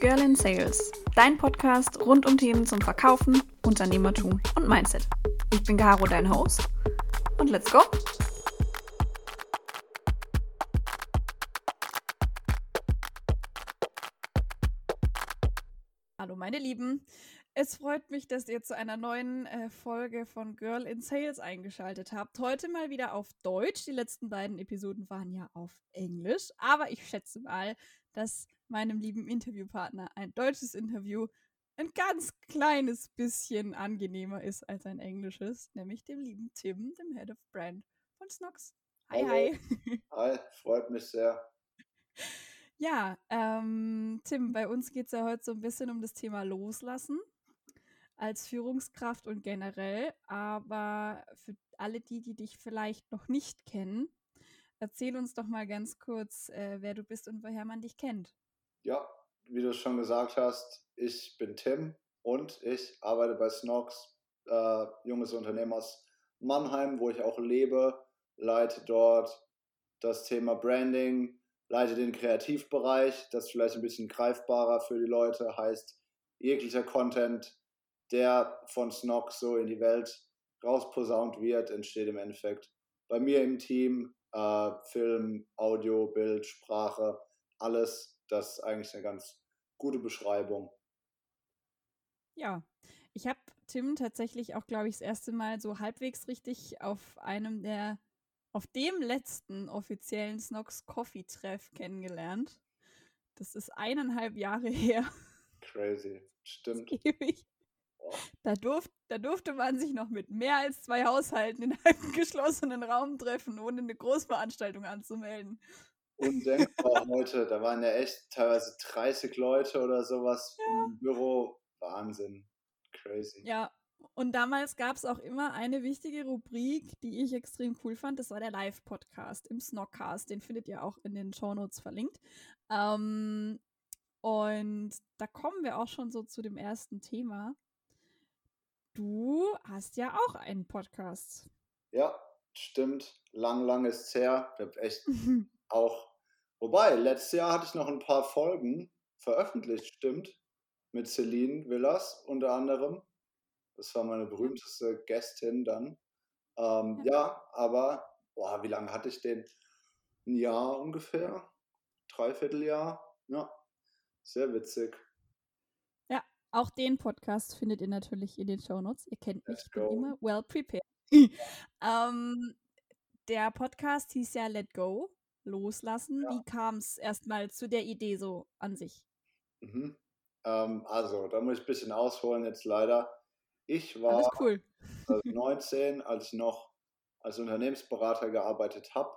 Girl in Sales, dein Podcast rund um Themen zum Verkaufen, Unternehmertum und Mindset. Ich bin Caro, dein Host. Und let's go! Hallo meine Lieben, es freut mich, dass ihr zu einer neuen äh, Folge von Girl in Sales eingeschaltet habt. Heute mal wieder auf Deutsch. Die letzten beiden Episoden waren ja auf Englisch, aber ich schätze mal, dass meinem lieben Interviewpartner ein deutsches Interview ein ganz kleines bisschen angenehmer ist als ein englisches, nämlich dem lieben Tim, dem Head of Brand von Snox. Hi, Hallo. hi. Hi, freut mich sehr. Ja, ähm, Tim, bei uns geht es ja heute so ein bisschen um das Thema Loslassen als Führungskraft und generell. Aber für alle die, die dich vielleicht noch nicht kennen, erzähl uns doch mal ganz kurz, äh, wer du bist und woher man dich kennt. Ja, wie du schon gesagt hast, ich bin Tim und ich arbeite bei Snox, äh, junges Unternehmen aus Mannheim, wo ich auch lebe, leite dort das Thema Branding, leite den Kreativbereich, das vielleicht ein bisschen greifbarer für die Leute heißt, jeglicher Content, der von Snox so in die Welt rausposaunt wird, entsteht im Endeffekt bei mir im Team. Äh, Film, Audio, Bild, Sprache, alles. Das ist eigentlich eine ganz gute Beschreibung. Ja, ich habe Tim tatsächlich auch, glaube ich, das erste Mal so halbwegs richtig auf einem der, auf dem letzten offiziellen Snox Coffee Treff kennengelernt. Das ist eineinhalb Jahre her. Crazy, stimmt. Ewig. Da, durf, da durfte man sich noch mit mehr als zwei Haushalten in einem geschlossenen Raum treffen, ohne eine Großveranstaltung anzumelden. Undenkbar heute. Da waren ja echt teilweise 30 Leute oder sowas Ja. im Büro. Wahnsinn. Crazy. Ja, und damals gab es auch immer eine wichtige Rubrik, die ich extrem cool fand. Das war der Live-Podcast im Snockcast. Den findet ihr auch in den Shownotes verlinkt. Ähm, und da kommen wir auch schon so zu dem ersten Thema. Du hast ja auch einen Podcast. Ja, stimmt. Lang, lang ist es her. Ich hab echt auch. Wobei, letztes Jahr hatte ich noch ein paar Folgen veröffentlicht, stimmt. Mit Celine Villas unter anderem. Das war meine berühmteste Gästin dann. Ähm, Ja. ja. aber boah, wie lange hatte ich den? Ein Jahr ungefähr? Dreivierteljahr? Ja, sehr witzig. Ja, auch den Podcast findet ihr natürlich in den Shownotes. Ihr kennt mich, ich bin immer well prepared. ähm, der Podcast hieß ja Let Go, loslassen. Ja. Wie kam es erstmal zu der Idee so an sich? Mhm. Ähm, also, da muss ich ein bisschen ausholen jetzt leider. Ich war cool. 2019, als ich noch als Unternehmensberater gearbeitet habe,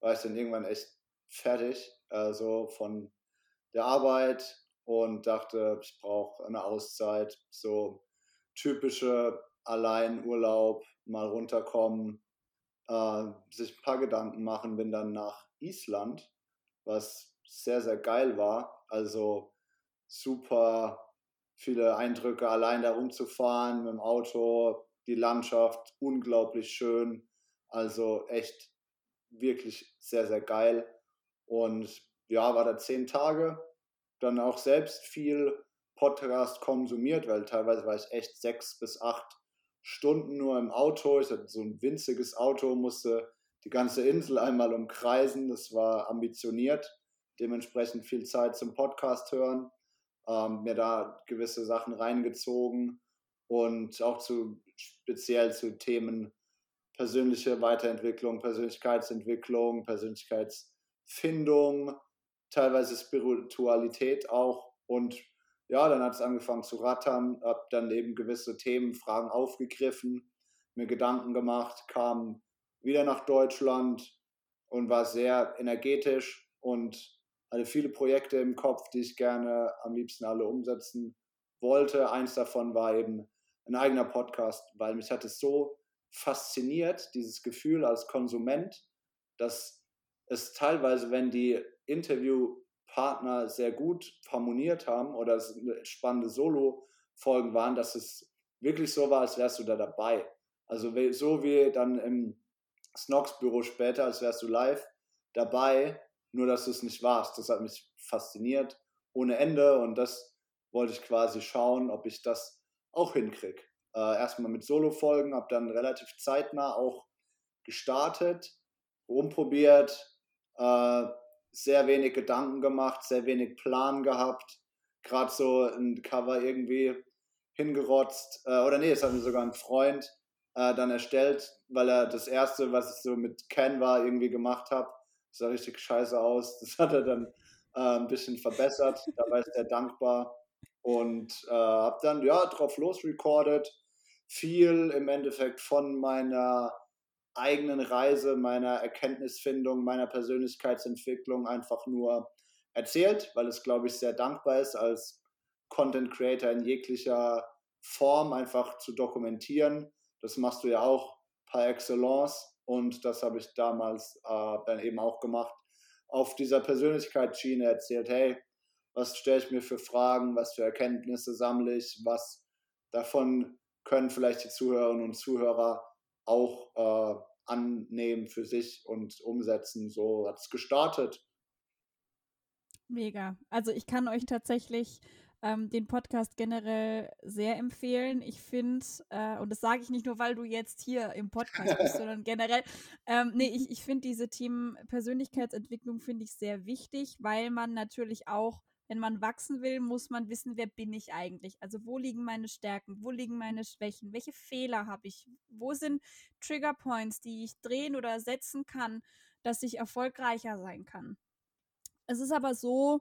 war ich dann irgendwann echt fertig, also von der Arbeit und dachte, ich brauche eine Auszeit, so typische Alleinurlaub, mal runterkommen, äh, sich ein paar Gedanken machen, bin dann nach Island, was sehr, sehr geil war, also super viele Eindrücke, allein da rumzufahren mit dem Auto, die Landschaft unglaublich schön. Also echt wirklich sehr, sehr geil. Und ja, war da zehn Tage. Dann auch selbst viel Podcast konsumiert, weil teilweise war ich echt sechs bis acht Stunden nur im Auto. Ich hatte so ein winziges Auto, musste die ganze Insel einmal umkreisen. Das war ambitioniert. Dementsprechend viel Zeit zum Podcast hören ähm, mir da gewisse Sachen reingezogen und auch zu speziell zu Themen persönliche Weiterentwicklung, Persönlichkeitsentwicklung, Persönlichkeitsfindung, teilweise Spiritualität auch und ja, dann hat es angefangen zu rattern, habe dann eben gewisse Themen, Fragen aufgegriffen, mir Gedanken gemacht, kam wieder nach Deutschland und war sehr energetisch und hatte viele Projekte im Kopf, die ich gerne am liebsten alle umsetzen wollte. Eins davon war eben ein eigener Podcast, weil mich hat es so fasziniert, dieses Gefühl als Konsument, dass es teilweise, wenn die Interviewpartner sehr gut harmoniert haben oder es spannende Solo-Folgen waren, dass es wirklich so war, als wärst du da dabei. Also so wie dann im Snox-Büro später, als wärst du live dabei, nur dass du es nicht warst. Das hat mich fasziniert ohne Ende und das wollte ich quasi schauen, ob ich das auch hinkriege. Äh, erstmal mit Solo-Folgen, habe dann relativ zeitnah auch gestartet, rumprobiert, äh, sehr wenig Gedanken gemacht, sehr wenig Plan gehabt, gerade so ein Cover irgendwie hingerotzt, äh, oder nee, es hat mir sogar ein Freund äh, dann erstellt, weil er das erste, was ich so mit Canva irgendwie gemacht habe, sah richtig scheiße aus. Das hat er dann äh, ein bisschen verbessert. Da war ich sehr dankbar und äh, habe dann ja drauf losrecorded. Viel im Endeffekt von meiner eigenen Reise, meiner Erkenntnisfindung, meiner Persönlichkeitsentwicklung einfach nur erzählt, weil es, glaube ich, sehr dankbar ist, als Content Creator in jeglicher Form einfach zu dokumentieren. Das machst du ja auch par excellence und das habe ich damals äh, dann eben auch gemacht. Auf dieser Persönlichkeitsschiene erzählt, hey, was stelle ich mir für Fragen, was für Erkenntnisse sammle ich, was davon können vielleicht die Zuhörerinnen und Zuhörer auch äh, annehmen für sich und umsetzen. So hat es gestartet. Mega. Also ich kann euch tatsächlich ähm, den Podcast generell sehr empfehlen. Ich finde, äh, und das sage ich nicht nur, weil du jetzt hier im Podcast bist, sondern generell, ähm, nee, ich, ich finde diese Themen Persönlichkeitsentwicklung finde ich sehr wichtig, weil man natürlich auch wenn man wachsen will, muss man wissen, wer bin ich eigentlich? Also wo liegen meine Stärken? Wo liegen meine Schwächen? Welche Fehler habe ich? Wo sind Trigger Points, die ich drehen oder setzen kann, dass ich erfolgreicher sein kann? Es ist aber so,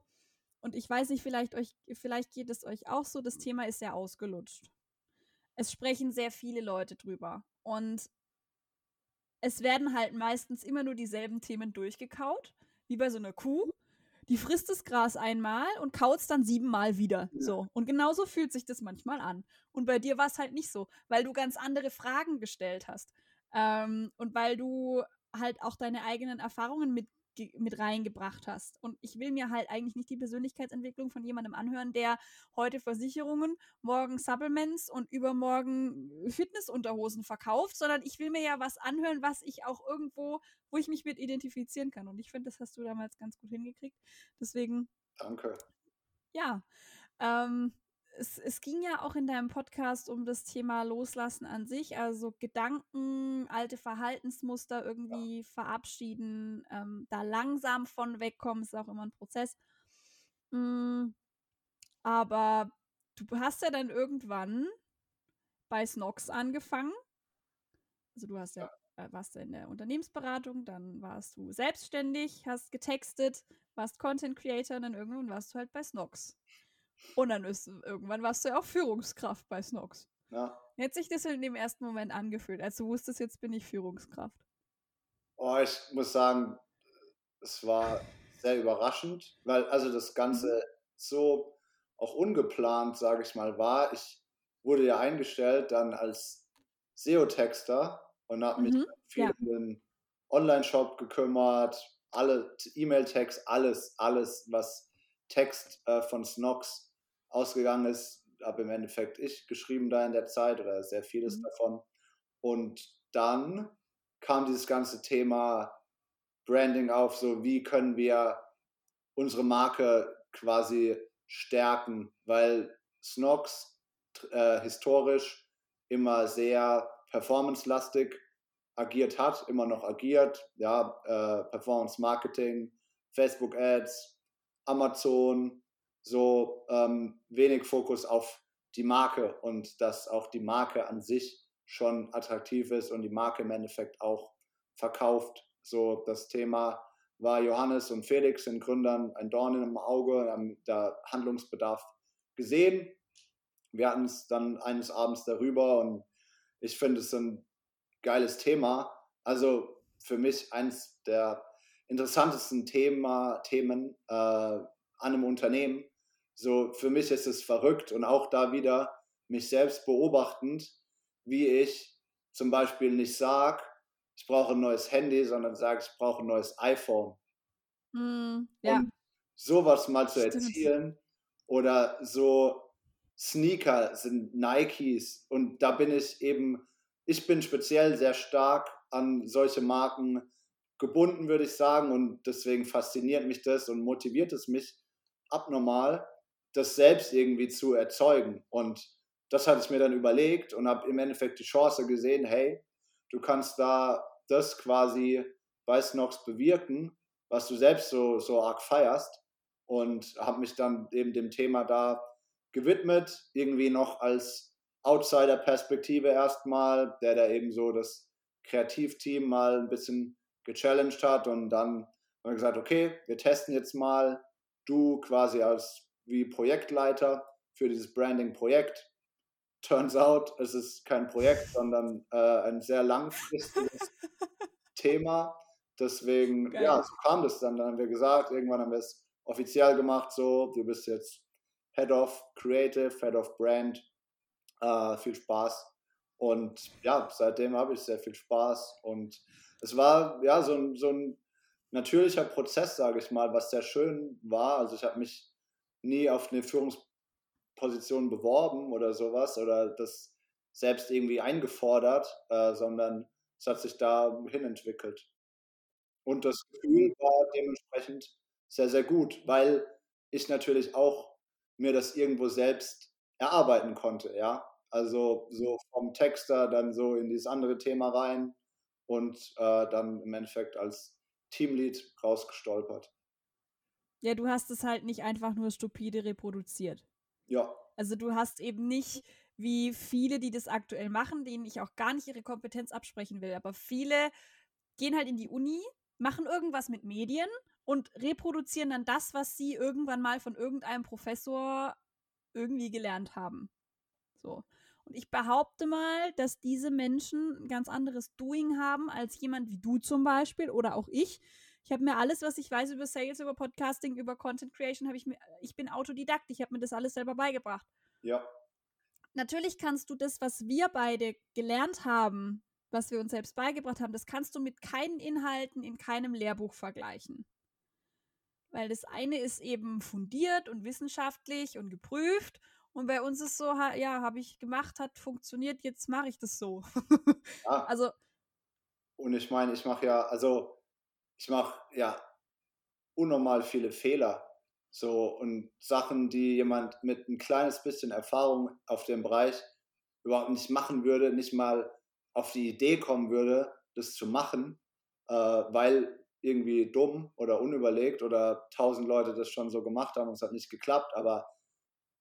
und ich weiß nicht, vielleicht euch, vielleicht geht es euch auch so, das Thema ist sehr ausgelutscht. Es sprechen sehr viele Leute drüber. Und es werden halt meistens immer nur dieselben Themen durchgekaut, wie bei so einer Kuh die frisst das Gras einmal und kaut es dann siebenmal wieder. Ja. So. Und genauso fühlt sich das manchmal an. Und bei dir war es halt nicht so, weil du ganz andere Fragen gestellt hast. Ähm, und weil du halt auch deine eigenen Erfahrungen mit mit reingebracht hast. Und ich will mir halt eigentlich nicht die Persönlichkeitsentwicklung von jemandem anhören, der heute Versicherungen, morgen Supplements und übermorgen Fitnessunterhosen verkauft, sondern ich will mir ja was anhören, was ich auch irgendwo, wo ich mich mit identifizieren kann. Und ich finde, das hast du damals ganz gut hingekriegt. Deswegen. Danke. Ja. Ähm, es, es, ging ja auch in deinem Podcast um das Thema Loslassen an sich, also Gedanken, alte Verhaltensmuster irgendwie ja. verabschieden, ähm, da langsam von wegkommen, ist auch immer ein Prozess. Mhm. Aber du hast ja dann irgendwann bei Snox angefangen. Also du hast ja, ja. Äh, warst in der Unternehmensberatung, dann warst du selbstständig, hast getextet, warst Content Creator und dann irgendwann warst du halt bei Snox. Und dann ist irgendwann warst du ja auch Führungskraft bei Snox. Ja. Wie hat sich das in dem ersten Moment angefühlt, als du wusstest, jetzt bin ich Führungskraft? Oh, ich muss sagen, es war sehr überraschend, weil also das Ganze mhm. so auch ungeplant, sage ich mal, war. Ich wurde ja eingestellt dann als SEO-Texter und habe mich mhm. viel ja. um den Online-Shop gekümmert, alle E-Mail-Tags, alles, alles, was Text äh, von Snox ausgegangen ist, habe im Endeffekt ich geschrieben da in der Zeit oder sehr vieles mhm. davon. Und dann kam dieses ganze Thema Branding auf, so wie können wir unsere Marke quasi stärken, weil Snox äh, historisch immer sehr performance-lastig agiert hat, immer noch agiert, ja, äh, Performance Marketing, Facebook Ads, Amazon, so ähm, wenig Fokus auf die Marke und dass auch die Marke an sich schon attraktiv ist und die Marke im Endeffekt auch verkauft. So das Thema war Johannes und Felix, den Gründern, ein Dorn im Auge, haben da Handlungsbedarf gesehen. Wir hatten es dann eines Abends darüber und ich finde es ein geiles Thema. Also für mich eines der interessantesten Thema, Themen äh, an einem Unternehmen, so, für mich ist es verrückt und auch da wieder mich selbst beobachtend, wie ich zum Beispiel nicht sage, ich brauche ein neues Handy, sondern sage, ich brauche ein neues iPhone. Mm, ja. Und sowas mal zu erzielen oder so Sneaker sind Nikes und da bin ich eben, ich bin speziell sehr stark an solche Marken gebunden, würde ich sagen und deswegen fasziniert mich das und motiviert es mich abnormal, das selbst irgendwie zu erzeugen. Und das hatte ich mir dann überlegt und habe im Endeffekt die Chance gesehen, hey, du kannst da das quasi, weiß noch, bewirken, was du selbst so, so arg feierst. Und habe mich dann eben dem Thema da gewidmet, irgendwie noch als Outsider-Perspektive erstmal, der da eben so das Kreativteam mal ein bisschen gechallenged hat und dann haben wir gesagt, okay, wir testen jetzt mal du quasi als wie Projektleiter für dieses Branding-Projekt. Turns out, es ist kein Projekt, sondern äh, ein sehr langfristiges Thema. Deswegen, Geil. ja, so kam das dann. Dann haben wir gesagt, irgendwann haben wir es offiziell gemacht, so, du bist jetzt Head of Creative, Head of Brand. Äh, viel Spaß. Und ja, seitdem habe ich sehr viel Spaß. Und es war ja so ein, so ein natürlicher Prozess, sage ich mal, was sehr schön war. Also ich habe mich nie auf eine Führungsposition beworben oder sowas oder das selbst irgendwie eingefordert, äh, sondern es hat sich dahin entwickelt. Und das Gefühl war dementsprechend sehr, sehr gut, weil ich natürlich auch mir das irgendwo selbst erarbeiten konnte, ja. Also so vom Texter dann so in dieses andere Thema rein und äh, dann im Endeffekt als Teamlead rausgestolpert. Ja, du hast es halt nicht einfach nur stupide reproduziert. Ja. Also du hast eben nicht, wie viele, die das aktuell machen, denen ich auch gar nicht ihre Kompetenz absprechen will, aber viele gehen halt in die Uni, machen irgendwas mit Medien und reproduzieren dann das, was sie irgendwann mal von irgendeinem Professor irgendwie gelernt haben. So. Und ich behaupte mal, dass diese Menschen ein ganz anderes Doing haben als jemand wie du zum Beispiel oder auch ich. Ich habe mir alles, was ich weiß über Sales, über Podcasting, über Content Creation, habe ich mir, ich bin Autodidakt, ich habe mir das alles selber beigebracht. Ja. Natürlich kannst du das, was wir beide gelernt haben, was wir uns selbst beigebracht haben, das kannst du mit keinen Inhalten in keinem Lehrbuch vergleichen. Weil das eine ist eben fundiert und wissenschaftlich und geprüft und bei uns ist so, ja, habe ich gemacht, hat funktioniert, jetzt mache ich das so. ja. Also. Und ich meine, ich mache ja, also ich mache ja unnormal viele Fehler. So und Sachen, die jemand mit ein kleines bisschen Erfahrung auf dem Bereich überhaupt nicht machen würde, nicht mal auf die Idee kommen würde, das zu machen, äh, weil irgendwie dumm oder unüberlegt oder tausend Leute das schon so gemacht haben und es hat nicht geklappt, aber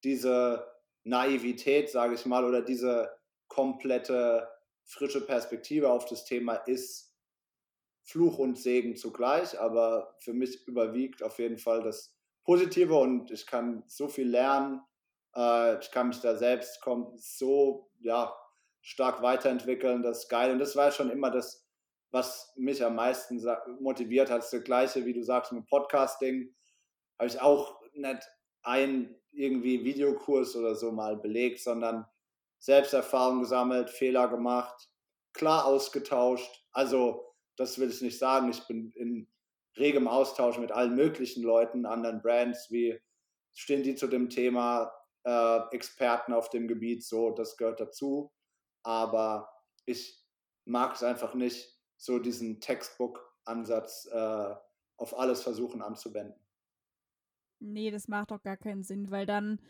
diese Naivität, sage ich mal, oder diese komplette frische Perspektive auf das Thema ist Fluch und Segen zugleich, aber für mich überwiegt auf jeden Fall das Positive und ich kann so viel lernen. Äh, ich kann mich da selbst so ja, stark weiterentwickeln, das ist geil. Und das war schon immer das, was mich am meisten motiviert hat. Das gleiche, wie du sagst, mit Podcasting. Habe ich auch nicht ein irgendwie Videokurs oder so mal belegt, sondern Selbsterfahrung gesammelt, Fehler gemacht, klar ausgetauscht. Also, das will ich nicht sagen. Ich bin in regem Austausch mit allen möglichen Leuten, anderen Brands, wie stehen die zu dem Thema, äh, Experten auf dem Gebiet, so, das gehört dazu. Aber ich mag es einfach nicht, so diesen Textbook-Ansatz äh, auf alles versuchen anzuwenden. Nee, das macht doch gar keinen Sinn, weil dann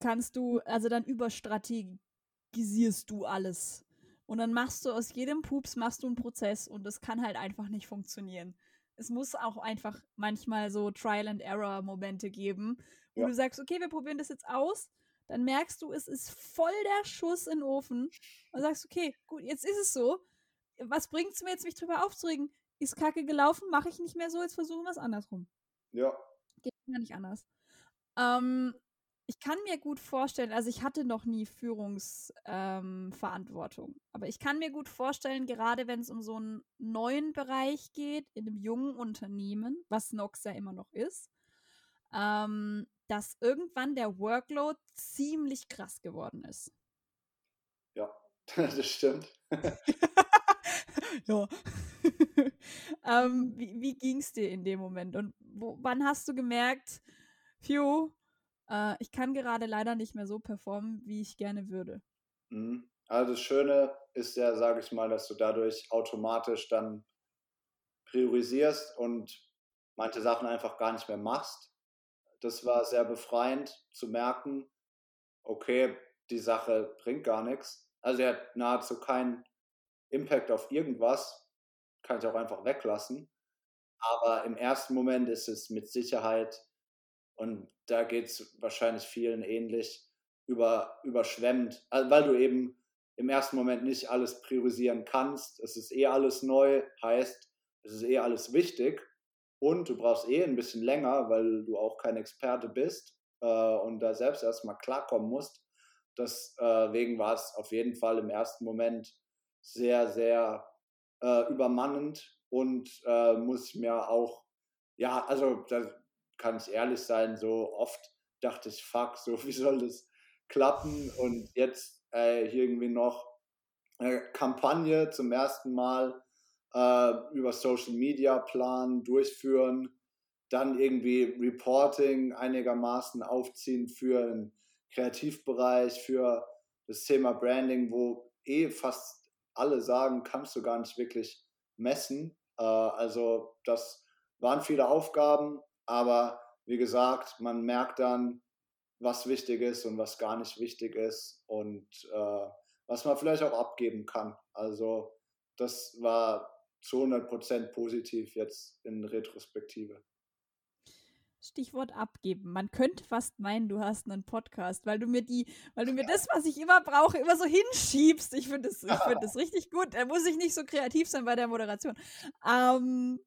kannst du, also dann überstrategisierst du alles. Und dann machst du aus jedem Pups machst du einen Prozess und das kann halt einfach nicht funktionieren. Es muss auch einfach manchmal so Trial and Error Momente geben, wo ja. du sagst, okay, wir probieren das jetzt aus. Dann merkst du, es ist voll der Schuss in den Ofen. Und sagst, okay, gut, jetzt ist es so. Was bringt es mir jetzt, mich drüber aufzuregen? Ist kacke gelaufen, mache ich nicht mehr so, jetzt versuchen wir es andersrum. Ja, Geht gar nicht anders. Ähm, ich kann mir gut vorstellen, also ich hatte noch nie Führungsverantwortung, ähm, aber ich kann mir gut vorstellen, gerade wenn es um so einen neuen Bereich geht, in einem jungen Unternehmen, was Nox ja immer noch ist, ähm, dass irgendwann der Workload ziemlich krass geworden ist. Ja, das stimmt. ja. ähm, wie wie ging es dir in dem Moment? Und wo, wann hast du gemerkt, phew, äh, ich kann gerade leider nicht mehr so performen, wie ich gerne würde? Mhm. Also das Schöne ist ja, sage ich mal, dass du dadurch automatisch dann priorisierst und manche Sachen einfach gar nicht mehr machst. Das war sehr befreiend zu merken, okay, die Sache bringt gar nichts. Also er hat nahezu keinen Impact auf irgendwas, kann ich auch einfach weglassen. Aber im ersten Moment ist es mit Sicherheit, und da geht es wahrscheinlich vielen ähnlich, über, überschwemmt, weil du eben im ersten Moment nicht alles priorisieren kannst. Es ist eh alles neu, heißt, es ist eh alles wichtig und du brauchst eh ein bisschen länger, weil du auch kein Experte bist äh, und da selbst erstmal klarkommen musst. Deswegen war es auf jeden Fall im ersten Moment sehr, sehr äh, übermannend und äh, muss mir auch, ja, also da kann ich ehrlich sein, so oft dachte ich, fuck, so wie soll das klappen? Und jetzt äh, hier irgendwie noch eine Kampagne zum ersten Mal äh, über Social Media planen, durchführen, dann irgendwie Reporting einigermaßen aufziehen für den Kreativbereich, für das Thema Branding, wo eh fast alle sagen, kannst du gar nicht wirklich messen. Äh, also das waren viele Aufgaben, aber wie gesagt, man merkt dann, was wichtig ist und was gar nicht wichtig ist und äh, was man vielleicht auch abgeben kann. Also das war zu 100% positiv jetzt in Retrospektive. Stichwort abgeben. Man könnte fast meinen, du hast einen Podcast, weil du mir die, weil du mir das, was ich immer brauche, immer so hinschiebst. Ich finde das, ich finde das richtig gut. Da muss ich nicht so kreativ sein bei der Moderation. Ähm,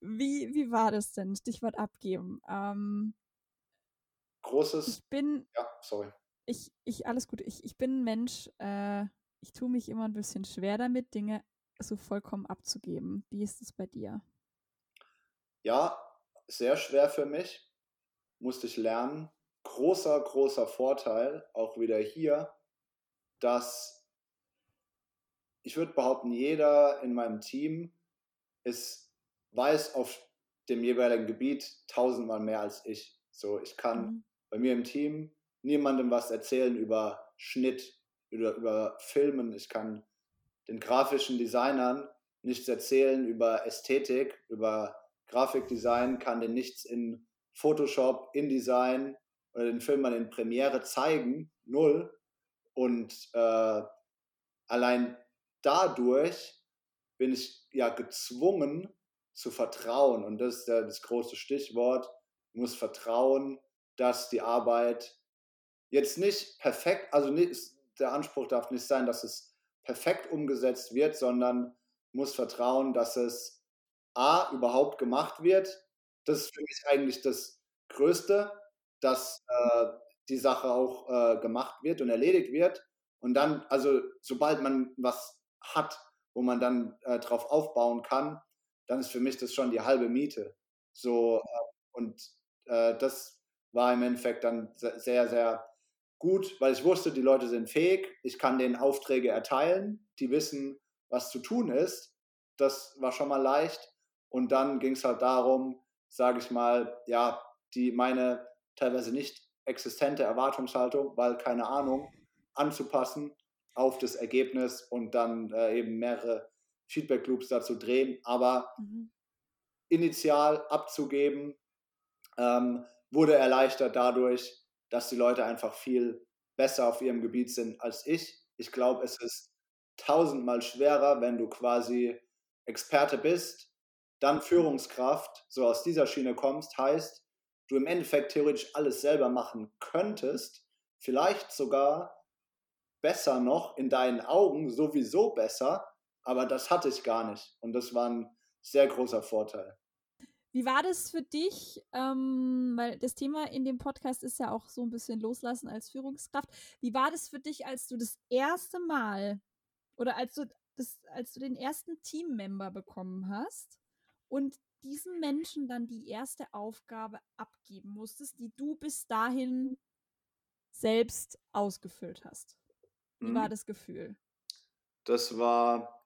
wie, wie war das denn? Stichwort abgeben. Ähm, Großes. Ich bin. Ja, sorry. Ich, ich, alles gut. Ich, ich bin ein Mensch, äh, ich tue mich immer ein bisschen schwer damit, Dinge so vollkommen abzugeben. Wie ist es bei dir? Ja, sehr schwer für mich. Musste ich lernen. Großer, großer Vorteil, auch wieder hier, dass ich würde behaupten, jeder in meinem Team ist, weiß auf dem jeweiligen Gebiet tausendmal mehr als ich. So, ich kann mhm. bei mir im Team niemandem was erzählen über Schnitt, oder über Filmen. Ich kann den grafischen Designern nichts erzählen über Ästhetik, über Grafikdesign, kann den nichts in Photoshop, InDesign oder den Film mal in Premiere zeigen, null. Und äh, allein dadurch bin ich ja gezwungen zu vertrauen. Und das ist ja das große Stichwort. Ich muss vertrauen, dass die Arbeit jetzt nicht perfekt, also nicht, der Anspruch darf nicht sein, dass es perfekt umgesetzt wird, sondern muss vertrauen, dass es A, überhaupt gemacht wird. Das ist für mich eigentlich das Größte, dass äh, die Sache auch äh, gemacht wird und erledigt wird. Und dann, also sobald man was hat, wo man dann äh, drauf aufbauen kann, dann ist für mich das schon die halbe Miete. So, äh, und äh, das war im Endeffekt dann sehr, sehr gut, weil ich wusste, die Leute sind fähig, ich kann denen Aufträge erteilen, die wissen, was zu tun ist. Das war schon mal leicht. Und dann ging es halt darum, sage ich mal, ja, die meine teilweise nicht existente Erwartungshaltung, weil keine Ahnung, anzupassen auf das Ergebnis und dann äh, eben mehrere Feedback Loops dazu drehen. Aber mhm. initial abzugeben, ähm, wurde erleichtert dadurch, dass die Leute einfach viel besser auf ihrem Gebiet sind als ich. Ich glaube, es ist tausendmal schwerer, wenn du quasi Experte bist, dann Führungskraft, so aus dieser Schiene kommst, heißt, du im Endeffekt theoretisch alles selber machen könntest, vielleicht sogar besser noch in deinen Augen, sowieso besser, aber das hatte ich gar nicht. Und das war ein sehr großer Vorteil. Wie war das für dich? Ähm, weil das Thema in dem Podcast ist ja auch so ein bisschen loslassen als Führungskraft. Wie war das für dich, als du das erste Mal oder als du das, als du den ersten Teammember bekommen hast und diesen Menschen dann die erste Aufgabe abgeben musstest, die du bis dahin selbst ausgefüllt hast? Wie mhm. war das Gefühl? Das war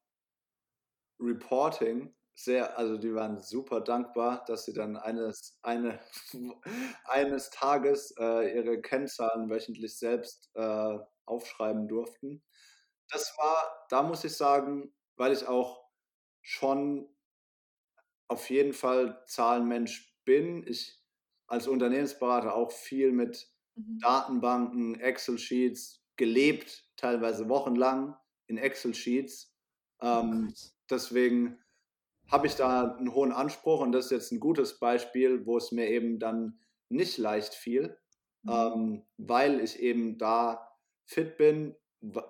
Reporting sehr, also die waren super dankbar, dass sie dann eines, eine, eines Tages äh, ihre Kennzahlen wöchentlich selbst äh, aufschreiben durften. Das war, da muss ich sagen, weil ich auch schon auf jeden Fall Zahlenmensch bin. Ich als Unternehmensberater auch viel mit mhm. Datenbanken, Excel-Sheets gelebt, teilweise wochenlang in Excel-Sheets. Oh ähm, oh deswegen habe ich da einen hohen Anspruch und das ist jetzt ein gutes Beispiel, wo es mir eben dann nicht leicht fiel, mhm. ähm, weil ich eben da fit bin,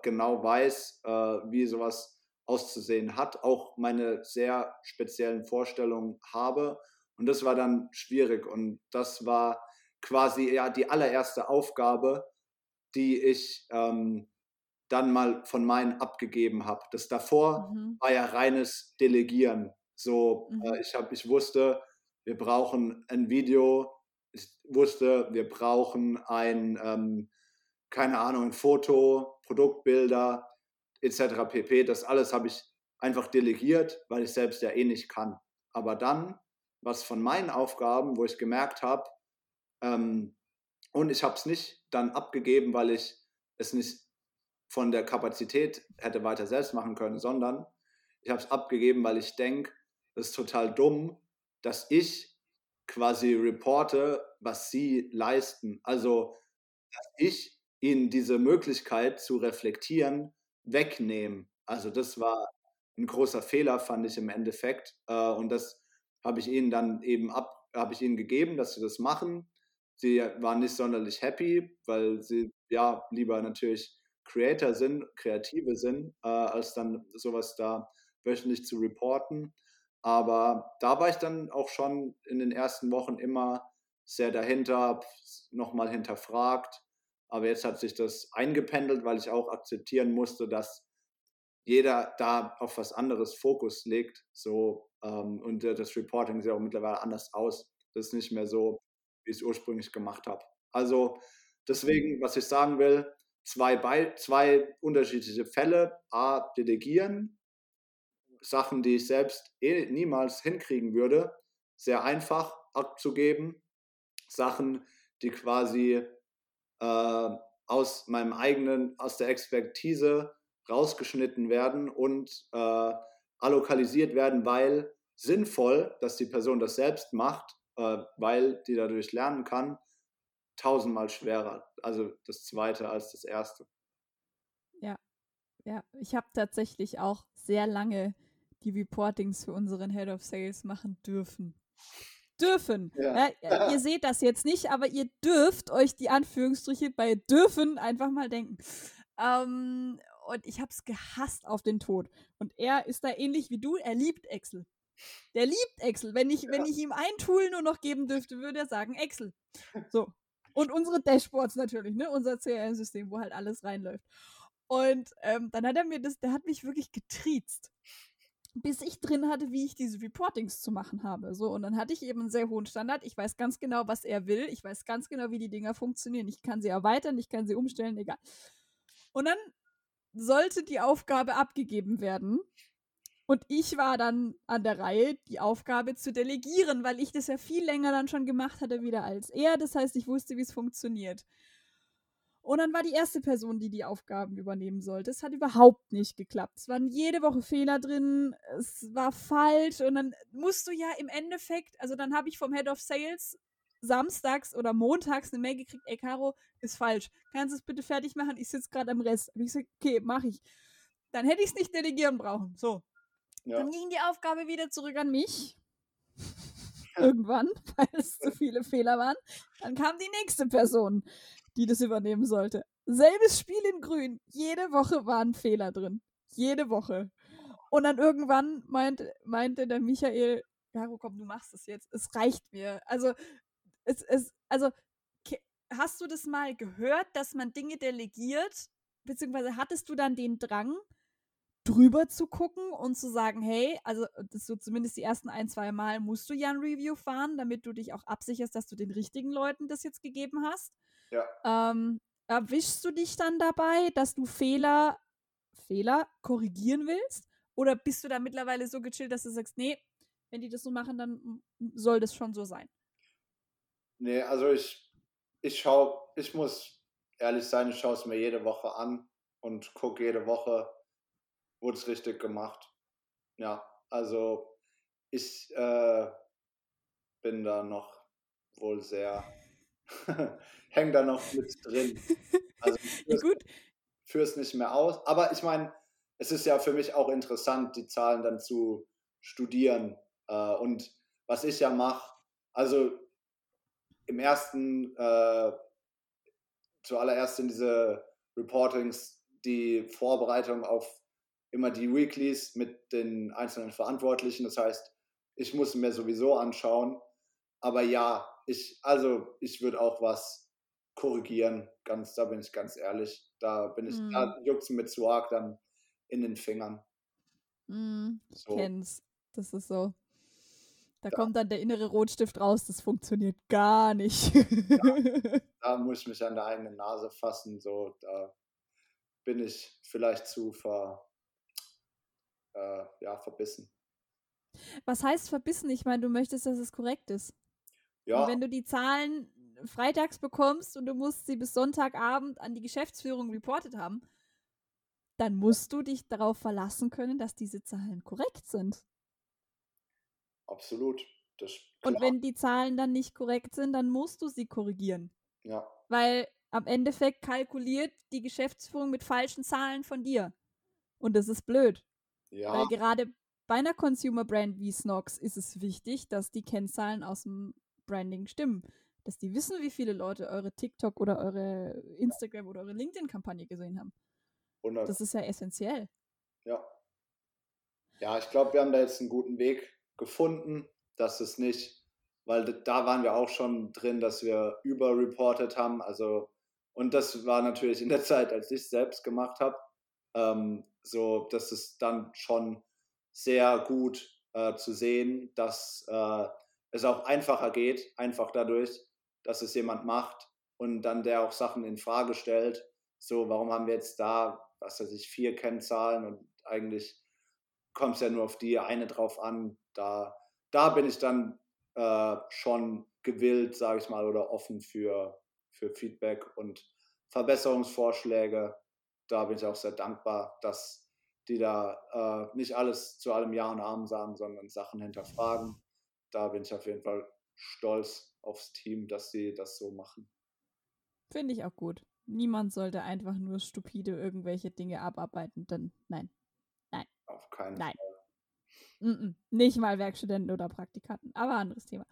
genau weiß, äh, wie sowas auszusehen hat, auch meine sehr speziellen Vorstellungen habe. Und das war dann schwierig und das war quasi ja die allererste Aufgabe, die ich ähm, dann mal von meinen abgegeben habe. Das davor mhm. war ja reines Delegieren. So, mhm. äh, ich, hab, ich wusste, wir brauchen ein Video, ich wusste, wir brauchen ein, ähm, keine Ahnung, ein Foto, Produktbilder etc. pp. Das alles habe ich einfach delegiert, weil ich selbst ja eh nicht kann. Aber dann, was von meinen Aufgaben, wo ich gemerkt habe, ähm, und ich habe es nicht dann abgegeben, weil ich es nicht von der Kapazität hätte weiter selbst machen können, sondern ich habe es abgegeben, weil ich denke, das ist total dumm, dass ich quasi reporte, was sie leisten. Also, dass ich ihnen diese Möglichkeit zu reflektieren wegnehme. Also, das war ein großer Fehler, fand ich im Endeffekt. Äh, und das habe ich ihnen dann eben ab, habe ich ihnen gegeben, dass sie das machen. Sie waren nicht sonderlich happy, weil sie ja lieber natürlich Creator sind, Kreative sind, äh, als dann sowas da wöchentlich zu reporten. Aber da war ich dann auch schon in den ersten Wochen immer sehr dahinter, nochmal hinterfragt. Aber jetzt hat sich das eingependelt, weil ich auch akzeptieren musste, dass jeder da auf was anderes Fokus legt. So, ähm, und das Reporting sieht auch mittlerweile anders aus. Das ist nicht mehr so, wie ich es ursprünglich gemacht habe. Also deswegen, was ich sagen will, zwei, Be zwei unterschiedliche Fälle. A, delegieren, Sachen, die ich selbst eh niemals hinkriegen würde, sehr einfach abzugeben. Sachen, die quasi äh, aus meinem eigenen, aus der Expertise rausgeschnitten werden und äh, allokalisiert werden, weil sinnvoll, dass die Person das selbst macht, äh, weil die dadurch lernen kann, tausendmal schwerer. Also das zweite als das erste. Ja, ja, ich habe tatsächlich auch sehr lange die Reportings für unseren Head of Sales machen dürfen. Dürfen. Ja. Ja, ihr seht das jetzt nicht, aber ihr dürft euch die Anführungsstriche bei dürfen einfach mal denken. Ähm, und ich habe es gehasst auf den Tod. Und er ist da ähnlich wie du, er liebt Excel. Der liebt Excel. Wenn ich, ja. wenn ich ihm ein Tool nur noch geben dürfte, würde er sagen Excel. So. Und unsere Dashboards natürlich, ne? Unser CRM-System, wo halt alles reinläuft. Und ähm, dann hat er mir das, der hat mich wirklich getriezt bis ich drin hatte, wie ich diese Reportings zu machen habe. So, und dann hatte ich eben einen sehr hohen Standard. Ich weiß ganz genau, was er will. Ich weiß ganz genau, wie die Dinger funktionieren. Ich kann sie erweitern, ich kann sie umstellen, egal. Und dann sollte die Aufgabe abgegeben werden. Und ich war dann an der Reihe, die Aufgabe zu delegieren, weil ich das ja viel länger dann schon gemacht hatte wieder als er. Das heißt, ich wusste, wie es funktioniert. Und dann war die erste Person, die die Aufgaben übernehmen sollte. Es hat überhaupt nicht geklappt. Es waren jede Woche Fehler drin, es war falsch und dann musst du ja im Endeffekt, also dann habe ich vom Head of Sales samstags oder montags eine Mail gekriegt, ey Caro, ist falsch. Kannst du es bitte fertig machen? Ich sitze gerade am Rest. Hab ich gesagt, okay, mache ich. Dann hätte ich es nicht delegieren brauchen. So. Ja. Dann ging die Aufgabe wieder zurück an mich. Irgendwann, weil es zu viele Fehler waren. Dann kam die nächste Person die das übernehmen sollte. Selbes Spiel in Grün. Jede Woche waren Fehler drin. Jede Woche. Und dann irgendwann meinte, meinte der Michael, Caro, komm, du machst es jetzt. Es reicht mir. Also, es, es, also, hast du das mal gehört, dass man Dinge delegiert? Beziehungsweise hattest du dann den Drang, drüber zu gucken und zu sagen, hey, also das so zumindest die ersten ein, zwei Mal musst du ja ein Review fahren, damit du dich auch absicherst, dass du den richtigen Leuten das jetzt gegeben hast. Ja. Ähm, erwischst du dich dann dabei, dass du Fehler, Fehler korrigieren willst? Oder bist du da mittlerweile so gechillt, dass du sagst, nee, wenn die das so machen, dann soll das schon so sein? Nee, also ich, ich schaue, ich muss ehrlich sein, ich schaue es mir jede Woche an und gucke jede Woche, wurde es richtig gemacht. Ja, also ich äh, bin da noch wohl sehr, hängt da noch mit drin. Also ich führe es nicht mehr aus. Aber ich meine, es ist ja für mich auch interessant, die Zahlen dann zu studieren. Äh, und was ich ja mache, also im ersten, äh, zuallererst in diese Reportings die Vorbereitung auf immer die Weeklies mit den einzelnen Verantwortlichen. Das heißt, ich muss mir sowieso anschauen. Aber ja, ich, also ich würde auch was korrigieren. Ganz, da bin ich ganz ehrlich. Da bin ich, mm. da juckt es mir zu arg dann in den Fingern. Mm, so. Kenn's. Das ist so. Da ja. kommt dann der innere Rotstift raus, das funktioniert gar nicht. Ja, da muss ich mich an der eigenen Nase fassen. So, da bin ich vielleicht zu ver, äh, ja, verbissen. Was heißt verbissen? Ich meine, du möchtest, dass es korrekt ist. Ja. Und wenn du die Zahlen freitags bekommst und du musst sie bis Sonntagabend an die Geschäftsführung reportet haben, dann musst du dich darauf verlassen können, dass diese Zahlen korrekt sind. Absolut. Und wenn die Zahlen dann nicht korrekt sind, dann musst du sie korrigieren. Ja. Weil am Endeffekt kalkuliert die Geschäftsführung mit falschen Zahlen von dir. Und das ist blöd. Ja. Weil gerade bei einer Consumer Brand wie Snox ist es wichtig, dass die Kennzahlen aus dem Branding stimmen. Dass die wissen, wie viele Leute eure TikTok oder eure Instagram oder eure LinkedIn-Kampagne gesehen haben. 100. Das ist ja essentiell. Ja. Ja, ich glaube, wir haben da jetzt einen guten Weg gefunden, dass es nicht, weil da waren wir auch schon drin, dass wir überreported haben. Also, und das war natürlich in der Zeit, als ich es selbst gemacht habe, ähm, so, dass es dann schon sehr gut äh, zu sehen, dass äh, es auch einfacher geht, einfach dadurch, dass es jemand macht und dann der auch Sachen in Frage stellt. So, warum haben wir jetzt da, was weiß ich, vier Kennzahlen und eigentlich kommt es ja nur auf die eine drauf an. Da, da bin ich dann äh, schon gewillt, sage ich mal, oder offen für, für Feedback und Verbesserungsvorschläge. Da bin ich auch sehr dankbar, dass die da äh, nicht alles zu allem Ja und Amen sagen, sondern Sachen hinterfragen. Da bin ich auf jeden Fall stolz aufs Team, dass sie das so machen. Finde ich auch gut. Niemand sollte einfach nur stupide irgendwelche Dinge abarbeiten, denn nein. Nein. Auf keinen nein. Fall. Mm -mm. Nicht mal Werkstudenten oder Praktikanten, aber anderes Thema.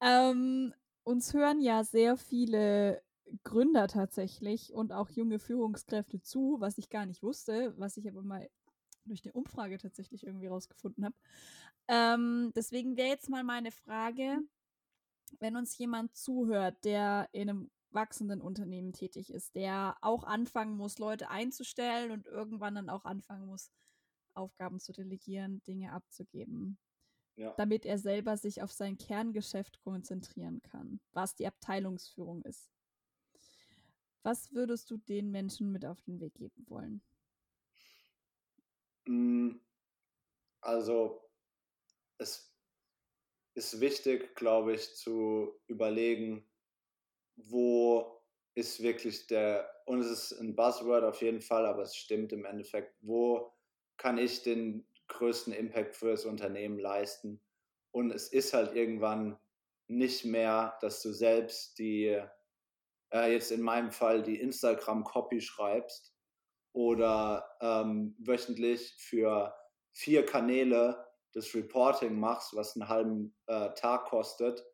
Ähm, uns hören ja sehr viele Gründer tatsächlich und auch junge Führungskräfte zu, was ich gar nicht wusste, was ich aber mal durch eine Umfrage tatsächlich irgendwie rausgefunden habe. Ähm, deswegen wäre jetzt mal meine Frage, wenn uns jemand zuhört, der in einem wachsenden Unternehmen tätig ist, der auch anfangen muss, Leute einzustellen und irgendwann dann auch anfangen muss, Aufgaben zu delegieren, Dinge abzugeben, ja. damit er selber sich auf sein Kerngeschäft konzentrieren kann, was die Abteilungsführung ist. Was würdest du den Menschen mit auf den Weg geben wollen? Hm, also es ist wichtig, glaube ich, zu überlegen, wo ist wirklich der, und es ist ein Buzzword auf jeden Fall, aber es stimmt im Endeffekt, wo kann ich den größten Impact für das Unternehmen leisten? Und es ist halt irgendwann nicht mehr, dass du selbst die, äh, jetzt in meinem Fall, die Instagram-Copy schreibst oder ähm, wöchentlich für vier Kanäle das Reporting machst, was einen halben äh, Tag kostet,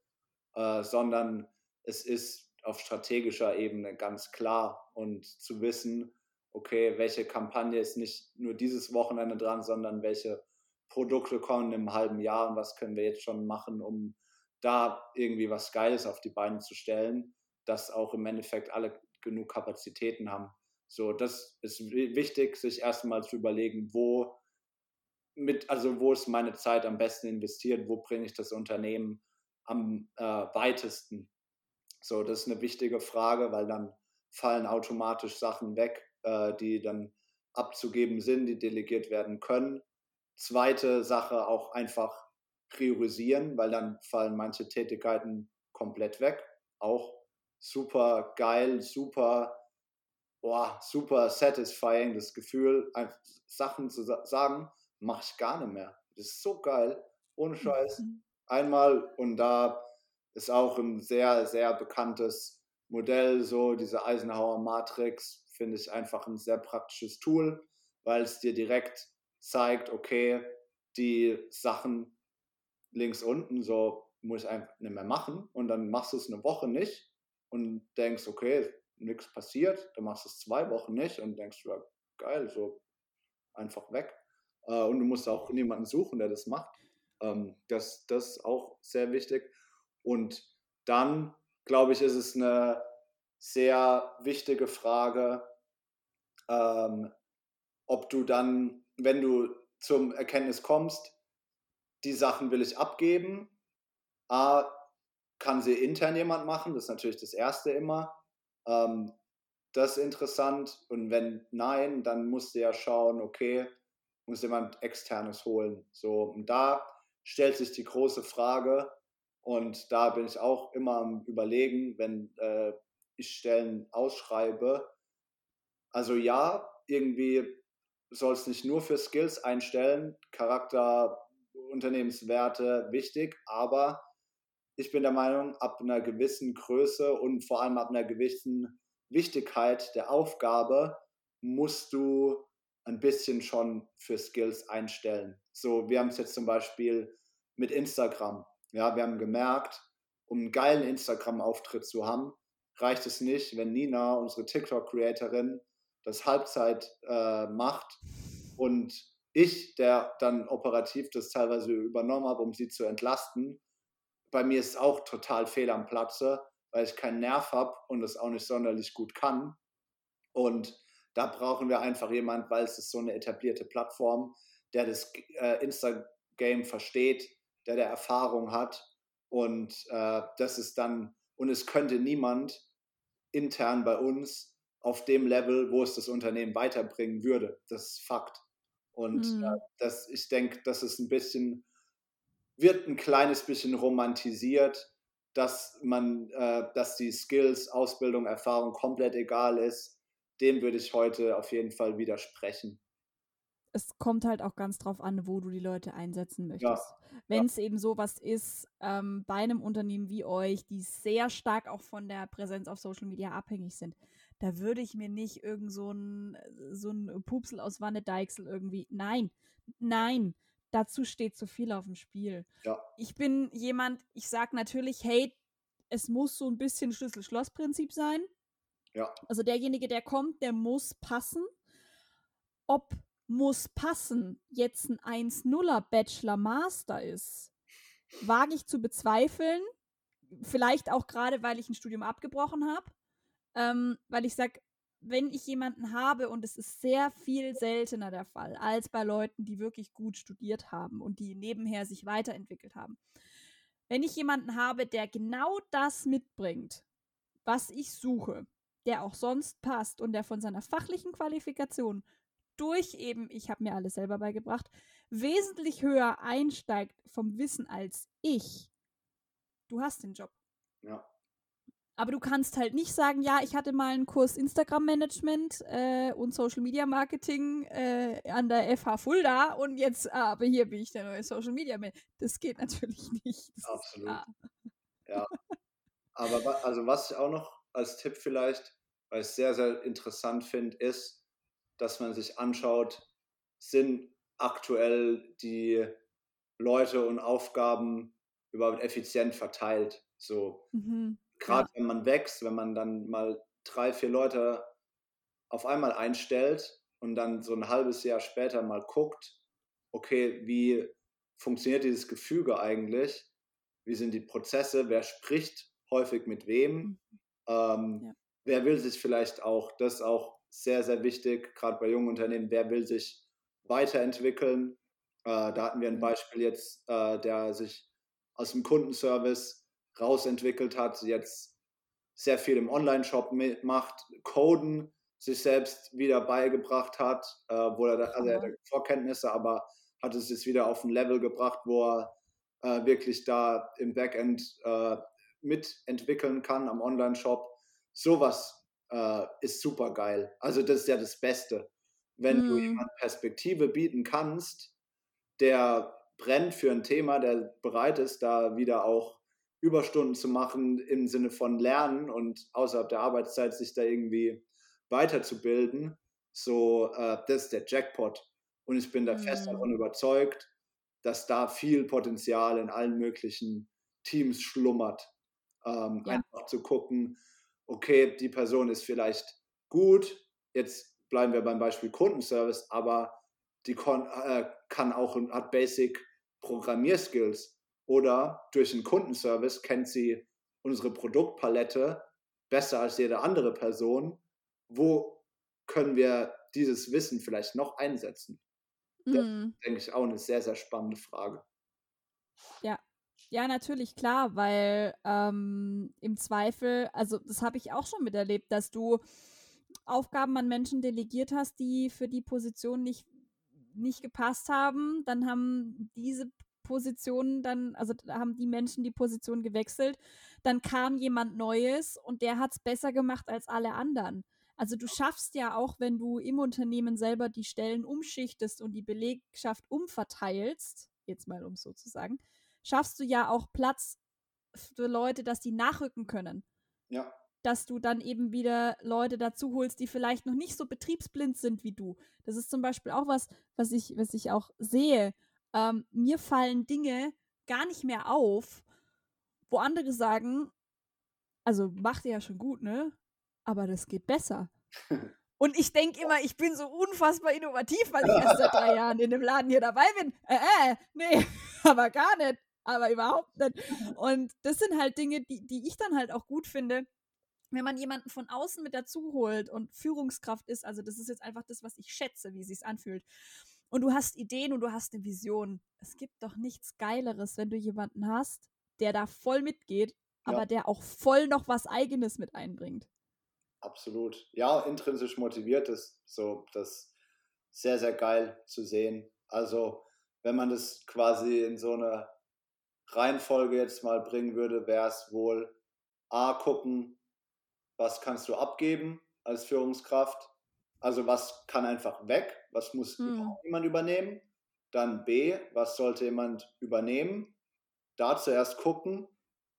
äh, sondern es ist auf strategischer Ebene ganz klar und zu wissen, okay, welche Kampagne ist nicht nur dieses Wochenende dran, sondern welche Produkte kommen im halben Jahr und was können wir jetzt schon machen, um da irgendwie was Geiles auf die Beine zu stellen, dass auch im Endeffekt alle genug Kapazitäten haben. So, das ist wichtig, sich erstmal zu überlegen, wo mit, also wo ist meine Zeit am besten investiert, wo bringe ich das Unternehmen am äh, weitesten. So, das ist eine wichtige Frage, weil dann fallen automatisch Sachen weg, äh, die dann abzugeben sind, die delegiert werden können. Zweite Sache auch einfach priorisieren, weil dann fallen manche Tätigkeiten komplett weg. Auch super geil, super, boah, super satisfying, das Gefühl, einfach Sachen zu sagen, mache ich gar nicht mehr. Das ist so geil, ohne Scheiß. Einmal und da ist auch ein sehr, sehr bekanntes Modell, so diese Eisenhower Matrix, finde ich einfach ein sehr praktisches Tool, weil es dir direkt zeigt, okay, die Sachen links unten, so muss ich einfach nicht mehr machen und dann machst du es eine Woche nicht und denkst, okay, nichts passiert, dann machst du es zwei Wochen nicht und denkst, ja, geil, so einfach weg. Äh, und du musst auch niemanden suchen, der das macht. Ähm, das, das ist auch sehr wichtig. Und dann, glaube ich, ist es eine sehr wichtige Frage, ähm, ob du dann, wenn du zum Erkenntnis kommst, die Sachen will ich abgeben. A, kann sie intern jemand machen, das ist natürlich das Erste immer. Ähm, das ist interessant. Und wenn nein, dann musst du ja schauen, okay, muss jemand externes holen. So, und da stellt sich die große Frage, und da bin ich auch immer am Überlegen, wenn äh, ich Stellen ausschreibe. Also ja, irgendwie soll es nicht nur für Skills einstellen, Charakter, Unternehmenswerte wichtig, aber ich bin der Meinung, ab einer gewissen Größe und vor allem ab einer gewissen Wichtigkeit der Aufgabe musst du ein bisschen schon für Skills einstellen. So, wir haben es jetzt zum Beispiel mit Instagram. Ja, wir haben gemerkt, um einen geilen Instagram-Auftritt zu haben, reicht es nicht, wenn Nina, unsere TikTok-Creatorin, das Halbzeit äh, macht und ich, der dann operativ das teilweise übernommen habe, um sie zu entlasten, bei mir ist es auch total fehl am Platze, weil ich keinen Nerv habe und es auch nicht sonderlich gut kann. Und da brauchen wir einfach jemand, weil es ist so eine etablierte Plattform, der das äh, Insta-Game versteht, der der Erfahrung hat. Und äh, das ist dann, und es könnte niemand intern bei uns auf dem Level, wo es das Unternehmen weiterbringen würde. Das ist Fakt. Und mhm. äh, das, ich denke, das ist ein bisschen, wird ein kleines bisschen romantisiert, dass man, äh, dass die Skills, Ausbildung, Erfahrung komplett egal ist. Dem würde ich heute auf jeden Fall widersprechen es kommt halt auch ganz drauf an, wo du die Leute einsetzen möchtest. Ja. Wenn es ja. eben sowas ist, ähm, bei einem Unternehmen wie euch, die sehr stark auch von der Präsenz auf Social Media abhängig sind, da würde ich mir nicht irgend so ein, so ein Pupsel aus Wanne Deichsel irgendwie. Nein, nein, dazu steht zu viel auf dem Spiel. Ja. Ich bin jemand, ich sage natürlich, hey, es muss so ein bisschen Schlüssel-Schloss-Prinzip sein. Ja. Also derjenige, der kommt, der muss passen. Ob muss passen, jetzt ein 1-0er Bachelor Master ist, wage ich zu bezweifeln. Vielleicht auch gerade, weil ich ein Studium abgebrochen habe. Ähm, weil ich sage, wenn ich jemanden habe, und es ist sehr viel seltener der Fall, als bei Leuten, die wirklich gut studiert haben und die nebenher sich weiterentwickelt haben. Wenn ich jemanden habe, der genau das mitbringt, was ich suche, der auch sonst passt und der von seiner fachlichen Qualifikation durch eben, ich habe mir alles selber beigebracht, wesentlich höher einsteigt vom Wissen als ich, du hast den Job. Ja. Aber du kannst halt nicht sagen, ja, ich hatte mal einen Kurs Instagram-Management äh, und Social Media Marketing äh, an der FH Fulda und jetzt, ah, aber hier bin ich der neue Social Media Man. Das geht natürlich nicht. Das Absolut. Ja. Aber also was ich auch noch als Tipp vielleicht, weil ich es sehr, sehr interessant finde, ist, dass man sich anschaut, sind aktuell die Leute und Aufgaben überhaupt effizient verteilt. So mhm. Gerade ja. wenn man wächst, wenn man dann mal drei, vier Leute auf einmal einstellt und dann so ein halbes Jahr später mal guckt, okay, wie funktioniert dieses Gefüge eigentlich? Wie sind die Prozesse? Wer spricht häufig mit wem? Mhm. Ähm, ja. Wer will sich vielleicht auch das auch sehr, sehr wichtig, gerade bei jungen Unternehmen, wer will sich weiterentwickeln. Äh, da hatten wir ein mhm. Beispiel jetzt, äh, der sich aus dem Kundenservice rausentwickelt hat, jetzt sehr viel im Online-Shop macht, Coden sich selbst wieder beigebracht hat, äh, wo er, da, also er hatte Vorkenntnisse, aber hat es jetzt wieder auf ein Level gebracht, wo er äh, wirklich da im Backend äh, mitentwickeln kann am Online-Shop. Sowas äh, ist super geil. Also das ist ja das Beste. Wenn mm. du jemand Perspektive bieten kannst, der brennt für ein Thema, der bereit ist, da wieder auch Überstunden zu machen im Sinne von Lernen und außerhalb der Arbeitszeit sich da irgendwie weiterzubilden. So, äh, das ist der Jackpot. Und ich bin da mhm. fest davon überzeugt, dass da viel Potenzial in allen möglichen Teams schlummert. Ähm, ja. Einfach zu gucken, okay, die Person ist vielleicht gut, jetzt bleiben wir beim Beispiel Kundenservice, aber die äh, kann auch hat Basic Programmierskills oder durch einen Kundenservice kennt sie unsere Produktpalette besser als jede andere Person. Wo können wir dieses Wissen vielleicht noch einsetzen? Das mm. ist, denke ich, auch eine sehr, sehr spannende Frage. Ja, ja, natürlich, klar, weil ähm, im Zweifel, also das habe ich auch schon miterlebt, dass du Aufgaben an Menschen delegiert hast, die für die Position nicht, nicht gepasst haben. Dann haben diese Positionen dann, also haben die Menschen die Position gewechselt. Dann kam jemand Neues und der hat es besser gemacht als alle anderen. Also du schaffst ja auch, wenn du im Unternehmen selber die Stellen umschichtest und die Belegschaft umverteilst, jetzt mal um so zu sagen, schaffst du ja auch Platz für Leute, dass die nachrücken können. Ja. Dass du dann eben wieder Leute dazu holst, die vielleicht noch nicht so betriebsblind sind wie du. Das ist zum Beispiel auch was, was ich, was ich auch sehe. Ähm, mir fallen Dinge gar nicht mehr auf, wo andere sagen, also macht ihr ja schon gut, ne? Aber das geht besser. Und ich denke immer, ich bin so unfassbar innovativ, weil ich erst seit drei Jahren in dem Laden hier dabei bin. Äh, äh, nee, aber gar nicht aber überhaupt nicht. Und das sind halt Dinge, die, die ich dann halt auch gut finde, wenn man jemanden von außen mit dazu holt und Führungskraft ist, also das ist jetzt einfach das, was ich schätze, wie es sich anfühlt. Und du hast Ideen und du hast eine Vision. Es gibt doch nichts Geileres, wenn du jemanden hast, der da voll mitgeht, ja. aber der auch voll noch was Eigenes mit einbringt. Absolut. Ja, intrinsisch motiviert ist so das sehr, sehr geil zu sehen. Also, wenn man das quasi in so einer Reihenfolge jetzt mal bringen würde, wäre es wohl A, gucken, was kannst du abgeben als Führungskraft? Also was kann einfach weg? Was muss hm. jemand übernehmen? Dann B, was sollte jemand übernehmen? Da zuerst gucken,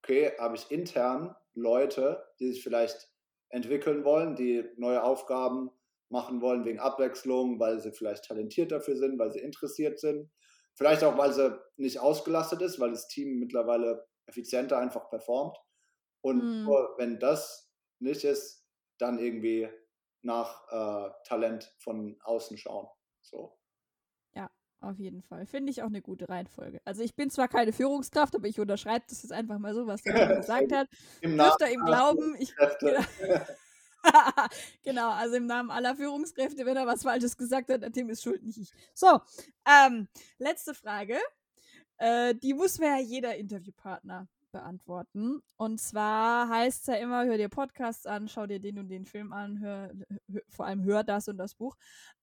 okay, habe ich intern Leute, die sich vielleicht entwickeln wollen, die neue Aufgaben machen wollen wegen Abwechslung, weil sie vielleicht talentiert dafür sind, weil sie interessiert sind. Vielleicht auch, weil sie nicht ausgelastet ist, weil das Team mittlerweile effizienter einfach performt. Und mhm. wenn das nicht ist, dann irgendwie nach äh, Talent von außen schauen. So. Ja, auf jeden Fall. Finde ich auch eine gute Reihenfolge. Also ich bin zwar keine Führungskraft, aber ich unterschreibe das jetzt einfach mal so, was er gesagt hat. Dürft ihr ihm glauben, ich. Genau. genau, also im Namen aller Führungskräfte, wenn er was Falsches gesagt hat, der Tim ist schuld, nicht ich. So, ähm, letzte Frage. Äh, die muss ja jeder Interviewpartner beantworten. Und zwar heißt es ja immer, hör dir Podcasts an, schau dir den und den Film an, hör, hör vor allem hör das und das Buch.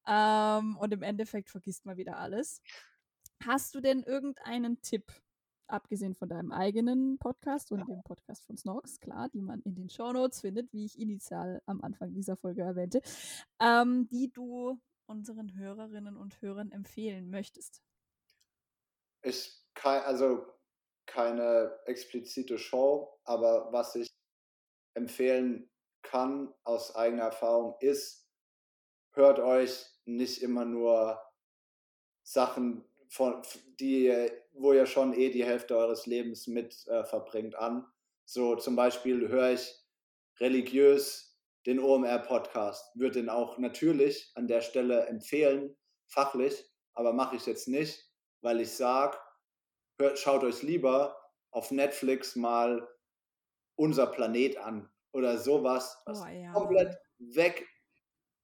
Ähm, und im Endeffekt vergisst man wieder alles. Hast du denn irgendeinen Tipp abgesehen von deinem eigenen Podcast und dem Podcast von Snorks, klar, die man in den Shownotes findet, wie ich initial am Anfang dieser Folge erwähnte, ähm, die du unseren Hörerinnen und Hörern empfehlen möchtest? Ich kann, also keine explizite Show, aber was ich empfehlen kann aus eigener Erfahrung ist, hört euch nicht immer nur Sachen von, die, wo ihr schon eh die Hälfte eures Lebens mit äh, verbringt, an. So zum Beispiel höre ich religiös den OMR-Podcast, würde den auch natürlich an der Stelle empfehlen, fachlich, aber mache ich jetzt nicht, weil ich sage, schaut euch lieber auf Netflix mal unser Planet an oder sowas, was oh, ja. komplett weg,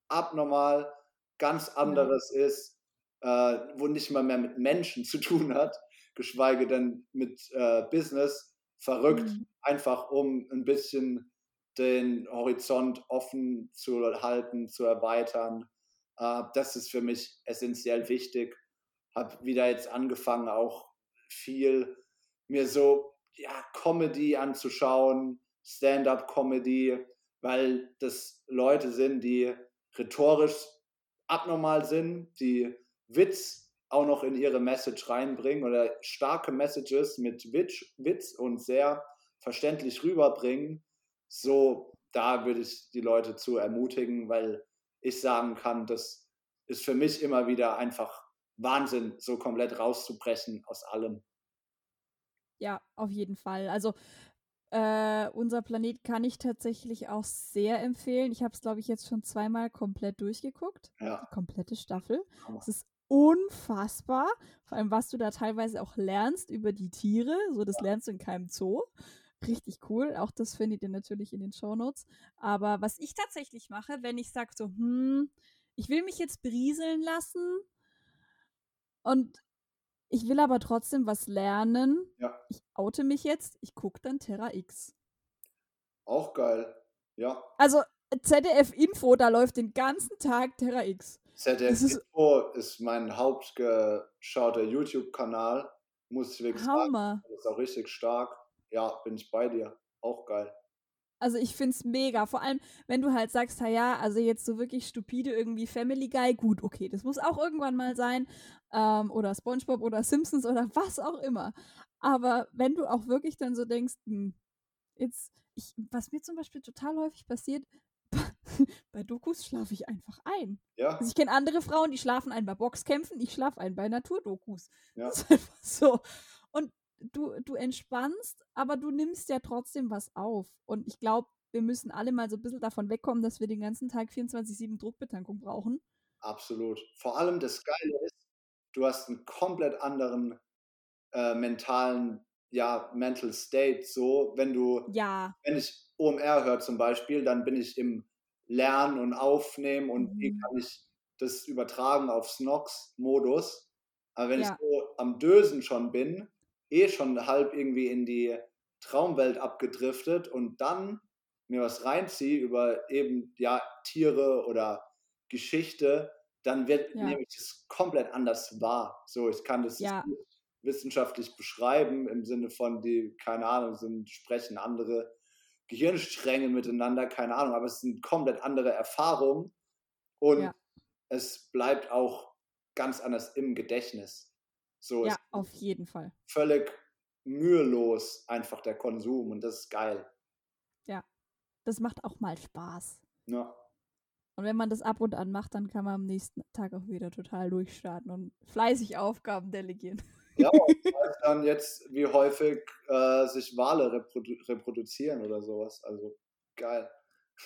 abnormal, ganz anderes ja. ist äh, wo nicht mal mehr mit Menschen zu tun hat, geschweige denn mit äh, Business, verrückt, mhm. einfach um ein bisschen den Horizont offen zu halten, zu erweitern. Äh, das ist für mich essentiell wichtig. Habe wieder jetzt angefangen, auch viel mir so ja, Comedy anzuschauen, Stand-up-Comedy, weil das Leute sind, die rhetorisch abnormal sind, die Witz auch noch in ihre Message reinbringen oder starke Messages mit Witz, Witz und sehr verständlich rüberbringen, so da würde ich die Leute zu ermutigen, weil ich sagen kann, das ist für mich immer wieder einfach Wahnsinn, so komplett rauszubrechen aus allem. Ja, auf jeden Fall. Also äh, unser Planet kann ich tatsächlich auch sehr empfehlen. Ich habe es, glaube ich, jetzt schon zweimal komplett durchgeguckt. Ja. Die komplette Staffel. Es ist unfassbar. Vor allem, was du da teilweise auch lernst über die Tiere. So, das lernst du in keinem Zoo. Richtig cool. Auch das findet ihr natürlich in den Shownotes. Aber was ich tatsächlich mache, wenn ich sage so, hm, ich will mich jetzt berieseln lassen und ich will aber trotzdem was lernen. Ja. Ich oute mich jetzt, ich gucke dann Terra X. Auch geil. Ja. Also ZDF Info, da läuft den ganzen Tag Terra X. ZDF Das ist- Info ist mein hauptgeschauter YouTube-Kanal. Muss ich wirklich sagen. Hammer. Das ist auch richtig stark. Ja, bin ich bei dir. Auch geil. Also ich find's mega. Vor allem, wenn du halt sagst, na ja, also jetzt so wirklich stupide irgendwie Family Guy, gut, okay, das muss auch irgendwann mal sein. Ähm, oder SpongeBob oder Simpsons oder was auch immer. Aber wenn du auch wirklich dann so denkst, hm, jetzt, ich, was mir zum Beispiel total häufig passiert, bei Dokus schlafe ich einfach ein. Ja, Also ich kenne andere Frauen, die schlafen ein bei Boxkämpfen, ich schlafe ein bei Naturdokus. Ja. Das ist einfach so. Und du, du entspannst, aber du nimmst ja trotzdem was auf. Und ich glaube, wir müssen alle mal so ein bisschen davon wegkommen, dass wir den ganzen Tag 24-7 Druckbetankung brauchen. absolut. Vor allem das Geile ist, du hast einen komplett anderen äh, mentalen, ja, Mental State. So, wenn du Ja, wenn ich OMR höre zum Beispiel, dann bin ich im Lernen und Aufnehmen und wie Mhm. kann ich das übertragen auf Snox-Modus. Aber wenn Ja. ich so am Dösen schon bin, eh schon halb irgendwie in die Traumwelt abgedriftet und dann mir was reinziehe über eben ja Tiere oder Geschichte, dann wird Ja. nehme ich es komplett anders wahr. So, ich kann das Ja. nicht wissenschaftlich beschreiben im Sinne von die keine Ahnung sind sprechen andere Gehirnstränge miteinander, keine Ahnung, aber es sind komplett andere Erfahrungen und Ja. es bleibt auch ganz anders im Gedächtnis. So ja, ist auf jeden Fall. völlig mühelos einfach der Konsum und das ist geil. Das macht auch mal Spaß. Ja, Und wenn man das ab und an macht, dann kann man am nächsten Tag auch wieder total durchstarten und fleißig Aufgaben delegieren. ja und weiß dann jetzt, wie häufig äh, sich Wale reprodu reproduzieren oder sowas. Also geil.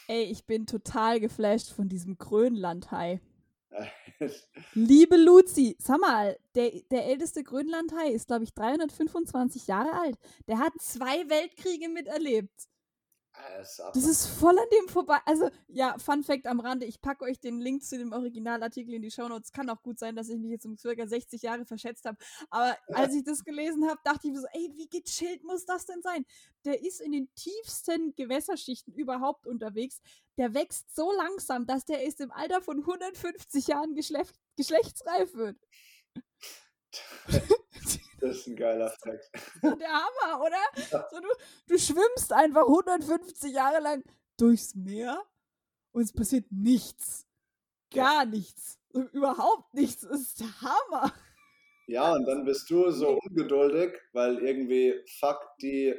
Ey, ich bin total geflasht von diesem Grönlandhai. Liebe Luzi, sag mal, der, der älteste Grönlandhai ist, glaube ich, 325 Jahre alt. Der hat zwei Weltkriege miterlebt. Das ist Das ist voll an dem vorbei. Also, ja, Fun Fact am Rande, ich packe euch den Link zu dem Originalartikel in die Shownotes. Kann auch gut sein, dass ich mich jetzt um circa 60 Jahre verschätzt habe. Aber als ich das gelesen habe, dachte ich mir so, ey, wie gechillt muss das denn sein? Der ist in den tiefsten Gewässerschichten überhaupt unterwegs. Der wächst so langsam, dass der erst im Alter von 150 Jahren geschlecht, geschlechtsreif wird. Das ist ein geiler Fact. So der Hammer, oder? So, du, du schwimmst einfach 150 Jahre lang durchs Meer und es passiert nichts. Gar nichts. So, überhaupt nichts. Das ist der Hammer. Ja, und dann bist du so ungeduldig, weil irgendwie fuck die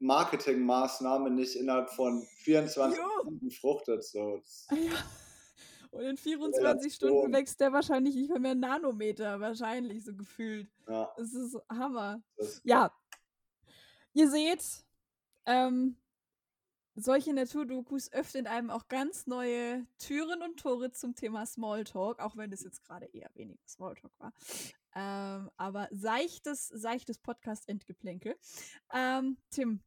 Marketingmaßnahme nicht innerhalb von 24 Jo. Stunden fruchtet. So. Ja. Und in 24 Relation. Stunden wächst der wahrscheinlich nicht mehr, mehr Nanometer, wahrscheinlich so gefühlt. Ja, Das ist Hammer. das, Ja. Ihr seht, ähm, solche Naturdokus öffnen einem auch ganz neue Türen und Tore zum Thema Smalltalk, auch wenn es jetzt gerade eher weniger Smalltalk war. Ähm, aber seichtes, seichtes Podcast-Endgeplänkel. Ähm, Tim,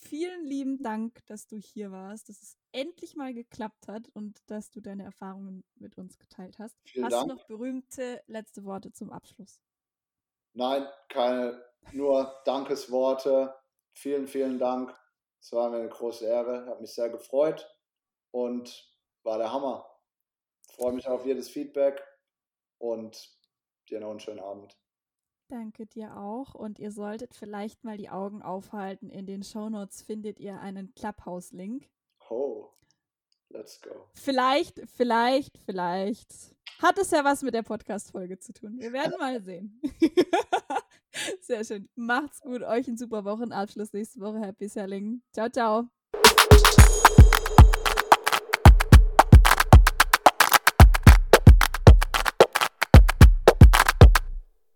vielen lieben Dank, dass du hier warst, dass es endlich mal geklappt hat und dass du deine Erfahrungen mit uns geteilt hast. vielen hast Dank. du noch berühmte letzte Worte zum Abschluss? Nein, keine, nur Dankesworte. Vielen, vielen Dank. Es war mir eine große Ehre, hat mich sehr gefreut und war der Hammer. Freue mich auf jedes Feedback und dir noch einen schönen Abend. Danke dir auch. Und ihr solltet vielleicht mal die Augen aufhalten. In den Shownotes findet ihr einen Clubhouse-Link. Oh, let's go. Vielleicht, vielleicht, vielleicht hat es ja was mit der Podcast-Folge zu tun. Wir werden mal sehen. Sehr schön. Macht's gut. Euch einen super Wochenabschluss nächste Woche. Happy Selling. Ciao, ciao.